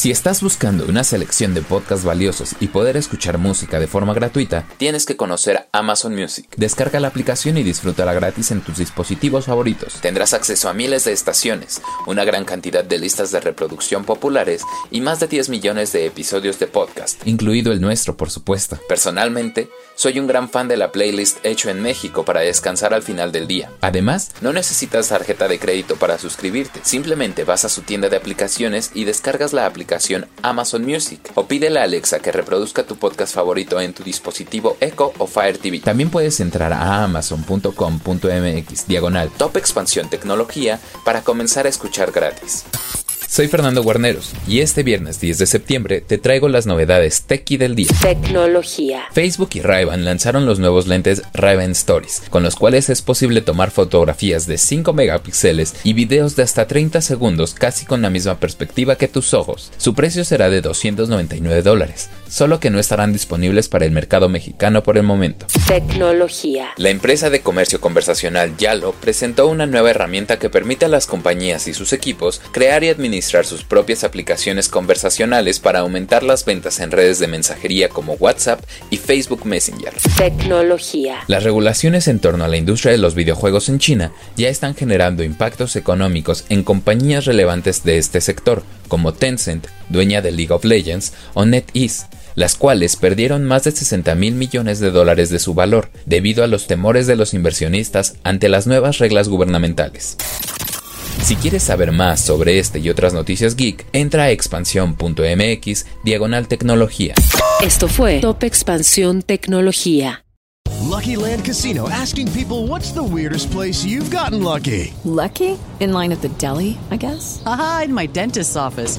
Si estás buscando una selección de podcasts valiosos y poder escuchar música de forma gratuita, tienes que conocer Amazon Music. Descarga la aplicación y disfrútala gratis en tus dispositivos favoritos. Tendrás acceso a miles de estaciones, una gran cantidad de listas de reproducción populares y más de 10 millones de episodios de podcast, incluido el nuestro, por supuesto. Personalmente, soy un gran fan de la playlist hecho en México para descansar al final del día. Además, no necesitas tarjeta de crédito para suscribirte, simplemente vas a su tienda de aplicaciones y descargas la aplicación Amazon Music o pídele a Alexa que reproduzca tu podcast favorito en tu dispositivo Echo o Fire TV. También puedes entrar a amazon.com.mx diagonal top expansión tecnología para comenzar a escuchar gratis. Soy Fernando Guarneros y este viernes 10 de septiembre te traigo las novedades Techie del día. Tecnología. Facebook y ray lanzaron los nuevos lentes ray Stories, con los cuales es posible tomar fotografías de 5 megapíxeles y videos de hasta 30 segundos casi con la misma perspectiva que tus ojos. Su precio será de 299 dólares, solo que no estarán disponibles para el mercado mexicano por el momento. Tecnología. La empresa de comercio conversacional Yalo presentó una nueva herramienta que permite a las compañías y sus equipos crear y administrar sus propias aplicaciones conversacionales para aumentar las ventas en redes de mensajería como WhatsApp y Facebook Messenger. Tecnología. Las regulaciones en torno a la industria de los videojuegos en China ya están generando impactos económicos en compañías relevantes de este sector, como Tencent, dueña de League of Legends, o NetEase las cuales perdieron más de 60 mil millones de dólares de su valor debido a los temores de los inversionistas ante las nuevas reglas gubernamentales. Si quieres saber más sobre este y otras noticias geek, entra a expansión.mx diagonal tecnología. Esto fue Top Expansión Tecnología. Lucky Land Casino asking people what's the weirdest place you've gotten lucky. Lucky? In line at the deli, I guess. Aha, in my dentist's office.